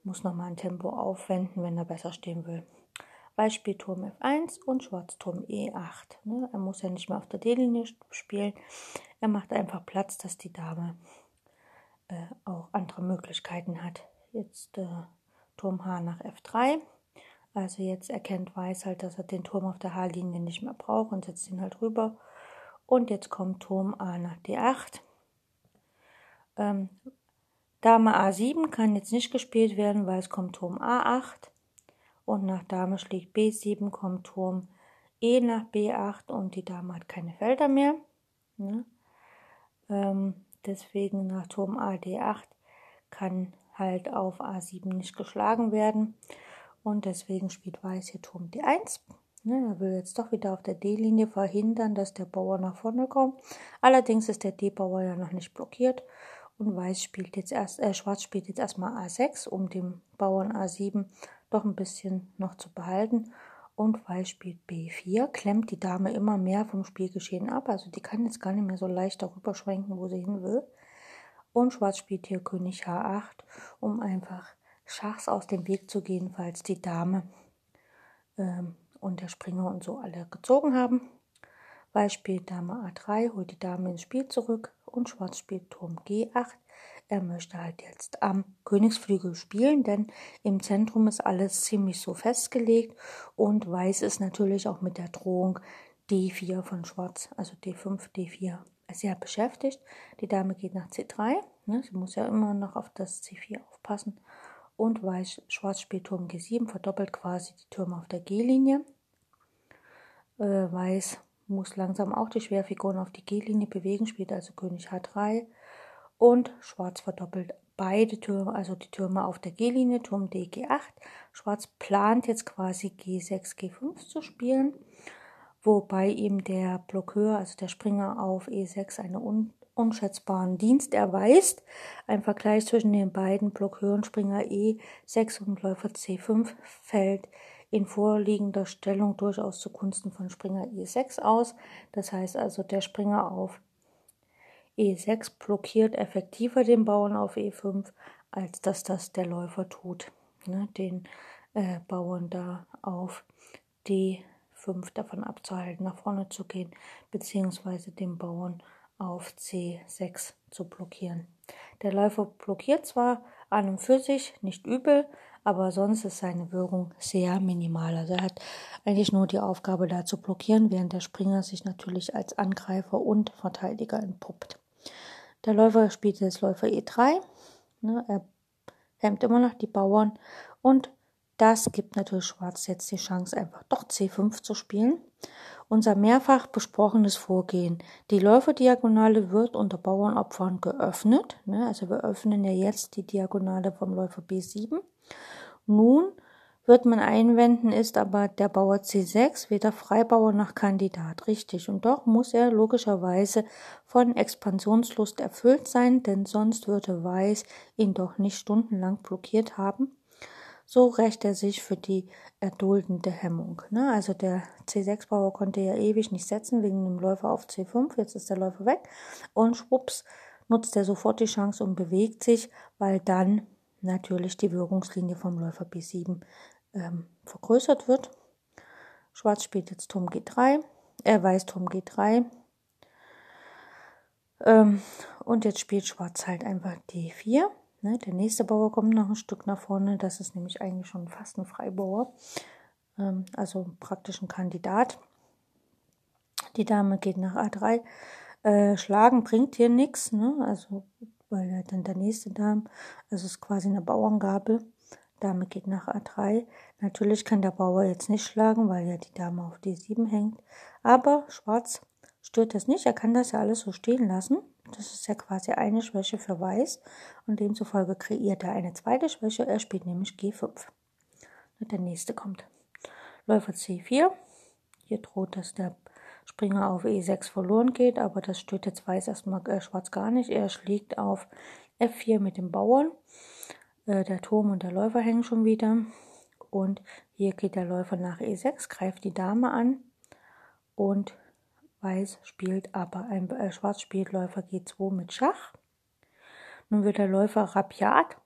muss nochmal ein Tempo aufwenden, wenn er besser stehen will. Beispiel Turm F1 und Schwarz Turm E8. Ne? Er muss ja nicht mehr auf der D-Linie spielen. Er macht einfach Platz, dass die Dame äh, auch andere Möglichkeiten hat. Jetzt äh, Turm H nach F3. Also jetzt erkennt Weiß halt, dass er den Turm auf der H-Linie nicht mehr braucht und setzt ihn halt rüber. Und jetzt kommt Turm A nach D8. Ähm, Dame A7 kann jetzt nicht gespielt werden, weil es kommt Turm A8 und nach Dame schlägt B7 kommt Turm E nach B8 und die Dame hat keine Felder mehr. Ne? Ähm, deswegen nach Turm A D8 kann halt auf A7 nicht geschlagen werden und deswegen spielt Weiß hier Turm D1. Ne, er will jetzt doch wieder auf der D-Linie verhindern, dass der Bauer nach vorne kommt. Allerdings ist der D-Bauer ja noch nicht blockiert und Weiß spielt jetzt erst, äh, Schwarz spielt jetzt erstmal A6, um dem Bauern A7 doch ein bisschen noch zu behalten. Und Weiß spielt B4, klemmt die Dame immer mehr vom Spielgeschehen ab. Also die kann jetzt gar nicht mehr so leicht darüber schwenken, wo sie hin will. Und Schwarz spielt hier König H8, um einfach Schachs aus dem Weg zu gehen, falls die Dame ähm, und der Springer und so alle gezogen haben. Weiß spielt Dame A3, holt die Dame ins Spiel zurück und Schwarz spielt Turm G8. Er möchte halt jetzt am Königsflügel spielen, denn im Zentrum ist alles ziemlich so festgelegt und Weiß ist natürlich auch mit der Drohung D4 von Schwarz, also D5, D4 sehr beschäftigt. Die Dame geht nach C3, ne, sie muss ja immer noch auf das C4 aufpassen und Weiß, Schwarz spielt Turm G7, verdoppelt quasi die Türme auf der G-Linie. Äh, Weiß muss langsam auch die Schwerfiguren auf die G-Linie bewegen, spielt also König H3 und Schwarz verdoppelt beide Türme, also die Türme auf der G-Linie, Turm D, G8. Schwarz plant jetzt quasi G6, G5 zu spielen, wobei ihm der Blockeur, also der Springer auf E6, einen un unschätzbaren Dienst erweist. Ein Vergleich zwischen den beiden Blockeuren Springer E6 und Läufer C5 fällt in vorliegender Stellung durchaus zugunsten von Springer E6 aus. Das heißt also, der Springer auf E6 blockiert effektiver den Bauern auf E5, als dass das der Läufer tut. Ne, den äh, Bauern da auf D5 davon abzuhalten, nach vorne zu gehen, beziehungsweise den Bauern auf C6 zu blockieren. Der Läufer blockiert zwar an und für sich nicht übel, aber sonst ist seine Wirkung sehr minimal. Also er hat eigentlich nur die Aufgabe da zu blockieren, während der Springer sich natürlich als Angreifer und Verteidiger entpuppt. Der Läufer spielt jetzt Läufer E3. Ne, er hemmt immer noch die Bauern und das gibt natürlich Schwarz jetzt die Chance, einfach doch C5 zu spielen. Unser mehrfach besprochenes Vorgehen. Die Läuferdiagonale wird unter Bauernopfern geöffnet. Ne? Also wir öffnen ja jetzt die Diagonale vom Läufer B7. Nun wird man einwenden, ist aber der Bauer C6 weder Freibauer noch Kandidat. Richtig. Und doch muss er logischerweise von Expansionslust erfüllt sein, denn sonst würde Weiß ihn doch nicht stundenlang blockiert haben. So rächt er sich für die erduldende Hemmung. Ne? Also der C6-Bauer konnte ja ewig nicht setzen wegen dem Läufer auf C5. Jetzt ist der Läufer weg und schwupps nutzt er sofort die Chance und bewegt sich, weil dann natürlich die Wirkungslinie vom Läufer B7 ähm, vergrößert wird. Schwarz spielt jetzt Turm G3, er weiß Turm G3. Ähm, und jetzt spielt Schwarz halt einfach D4. Ne? Der nächste Bauer kommt noch ein Stück nach vorne. Das ist nämlich eigentlich schon fast ein Freibauer. Ähm, also praktisch ein Kandidat. Die Dame geht nach A3. Äh, schlagen bringt hier nichts. Ne? Also weil ja dann der nächste Dame, also es ist quasi eine Bauerngabel. Dame geht nach A3. Natürlich kann der Bauer jetzt nicht schlagen, weil ja die Dame auf D7 hängt. Aber Schwarz stört das nicht. Er kann das ja alles so stehen lassen. Das ist ja quasi eine Schwäche für Weiß. Und demzufolge kreiert er eine zweite Schwäche. Er spielt nämlich G5. Und der nächste kommt. Läufer C4. Hier droht, dass der Springer auf E6 verloren geht, aber das stört jetzt Weiß erstmal äh, Schwarz gar nicht. Er schlägt auf F4 mit dem Bauern. Äh, der Turm und der Läufer hängen schon wieder. Und hier geht der Läufer nach E6, greift die Dame an und Weiß spielt aber ein äh, Schwarz spielt Läufer G2 mit Schach. Nun wird der Läufer rabiat.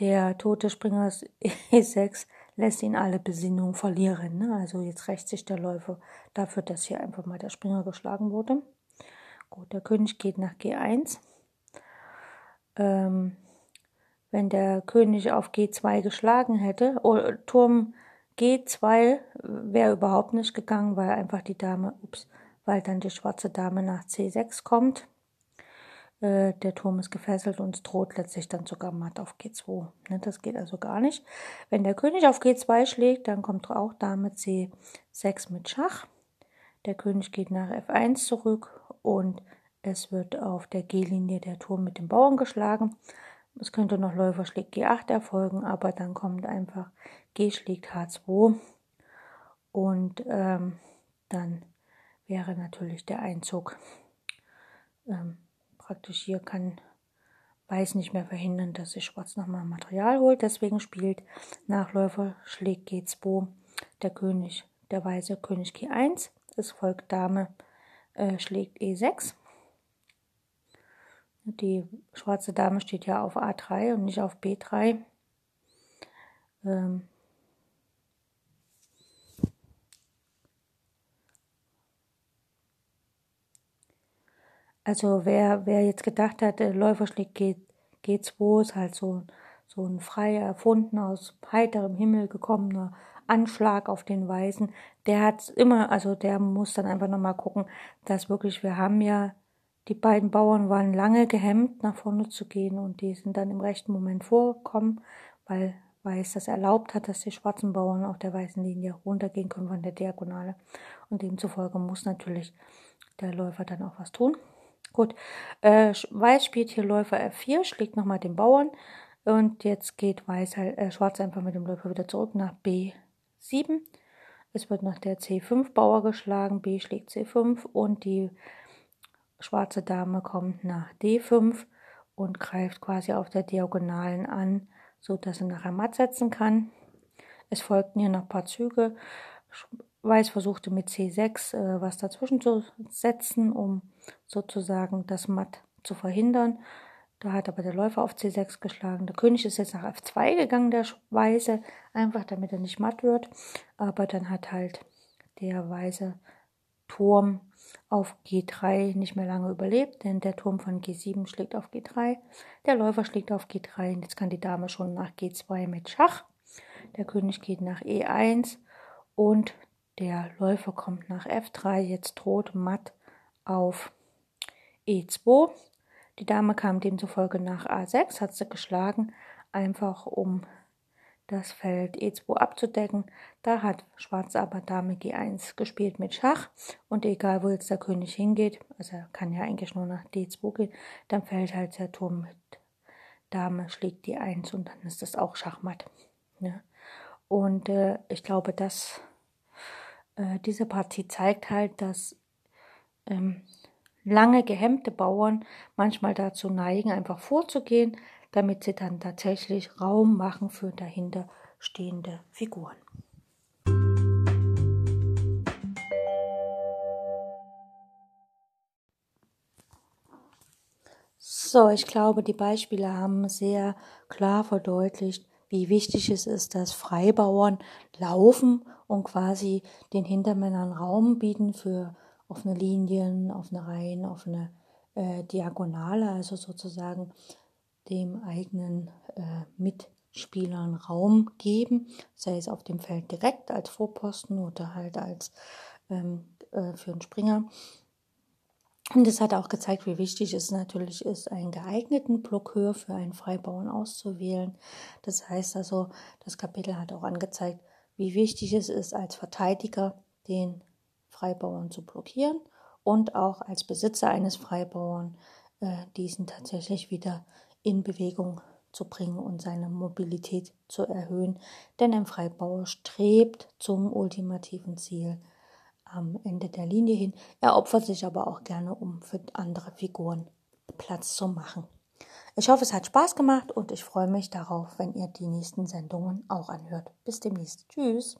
Der tote Springer E6 lässt ihn alle Besinnung verlieren. Ne? Also jetzt rächt sich der Läufer dafür, dass hier einfach mal der Springer geschlagen wurde. Gut, der König geht nach G1. Ähm, wenn der König auf G2 geschlagen hätte, oh, Turm G2 wäre überhaupt nicht gegangen, weil einfach die Dame, ups, weil dann die schwarze Dame nach C6 kommt. Äh, der Turm ist gefesselt und es droht letztlich dann sogar matt auf G2. Ne, das geht also gar nicht. Wenn der König auf G2 schlägt, dann kommt auch Dame C6 mit Schach. Der König geht nach F1 zurück und es wird auf der G-Linie der Turm mit dem Bauern geschlagen. Es könnte noch Läufer schlägt G8 erfolgen, aber dann kommt einfach G schlägt H2 und ähm, dann wäre natürlich der Einzug ähm, praktisch hier kann Weiß nicht mehr verhindern, dass sich Schwarz nochmal Material holt. Deswegen spielt Nachläufer schlägt G2 der König, der Weiße König G1. Es folgt Dame äh, schlägt E6. Die schwarze Dame steht ja auf A3 und nicht auf B3. Ähm also wer, wer jetzt gedacht hat, der Läufer schlägt G, G2 ist halt so, so ein frei erfundener, aus heiterem Himmel gekommener Anschlag auf den Weißen, der hat immer, also der muss dann einfach nochmal gucken, dass wirklich, wir haben ja die beiden Bauern waren lange gehemmt, nach vorne zu gehen und die sind dann im rechten Moment vorgekommen, weil Weiß das erlaubt hat, dass die schwarzen Bauern auf der weißen Linie runtergehen können von der Diagonale. Und demzufolge muss natürlich der Läufer dann auch was tun. Gut, äh, Weiß spielt hier Läufer F4, schlägt nochmal den Bauern und jetzt geht Weiß halt, äh, Schwarz einfach mit dem Läufer wieder zurück nach B7. Es wird nach der C5 Bauer geschlagen, B schlägt C5 und die schwarze Dame kommt nach D5 und greift quasi auf der Diagonalen an, so dass sie nachher matt setzen kann. Es folgten hier noch ein paar Züge. Weiß versuchte mit C6 äh, was dazwischen zu setzen, um sozusagen das Matt zu verhindern. Da hat aber der Läufer auf C6 geschlagen. Der König ist jetzt nach F2 gegangen, der Weiße, einfach damit er nicht matt wird. Aber dann hat halt der weiße Turm auf G3 nicht mehr lange überlebt, denn der Turm von G7 schlägt auf G3, der Läufer schlägt auf G3 und jetzt kann die Dame schon nach G2 mit Schach. Der König geht nach E1 und der Läufer kommt nach F3, jetzt droht matt auf E2. Die Dame kam demzufolge nach A6, hat sie geschlagen, einfach um das Feld E2 abzudecken. Da hat Schwarz aber Dame G1 gespielt mit Schach und egal wo jetzt der König hingeht, also er kann ja eigentlich nur nach D2 gehen, dann fällt halt der Turm mit Dame schlägt D1 und dann ist das auch Schachmatt. Ne? Und äh, ich glaube, dass äh, diese Partie zeigt halt, dass ähm, lange gehemmte Bauern manchmal dazu neigen, einfach vorzugehen, damit sie dann tatsächlich Raum machen für dahinter stehende Figuren. So, ich glaube, die Beispiele haben sehr klar verdeutlicht, wie wichtig es ist, dass Freibauern laufen und quasi den Hintermännern Raum bieten für offene Linien, offene Reihen, offene äh, Diagonale, also sozusagen dem eigenen äh, Mitspielern Raum geben, sei es auf dem Feld direkt als Vorposten oder halt als ähm, äh, für einen Springer. Und es hat auch gezeigt, wie wichtig es natürlich ist, einen geeigneten Blockeur für einen Freibauern auszuwählen. Das heißt also, das Kapitel hat auch angezeigt, wie wichtig es ist, als Verteidiger den Freibauern zu blockieren und auch als Besitzer eines Freibauern äh, diesen tatsächlich wieder in Bewegung zu bringen und seine Mobilität zu erhöhen. Denn ein Freibauer strebt zum ultimativen Ziel am Ende der Linie hin. Er opfert sich aber auch gerne, um für andere Figuren Platz zu machen. Ich hoffe, es hat Spaß gemacht und ich freue mich darauf, wenn ihr die nächsten Sendungen auch anhört. Bis demnächst. Tschüss.